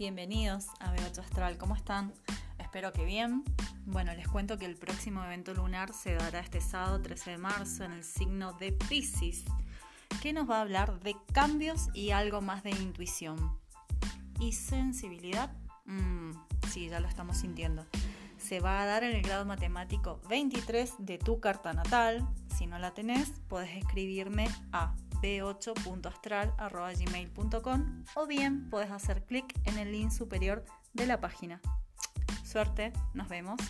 Bienvenidos a B8 Astral, ¿cómo están? Espero que bien. Bueno, les cuento que el próximo evento lunar se dará este sábado 13 de marzo en el signo de Pisces, que nos va a hablar de cambios y algo más de intuición. ¿Y sensibilidad? Mm, sí, ya lo estamos sintiendo. Se va a dar en el grado matemático 23 de tu carta natal. Si no la tenés, podés escribirme a b8.astral.gmail.com o bien puedes hacer clic en el link superior de la página. Suerte, nos vemos.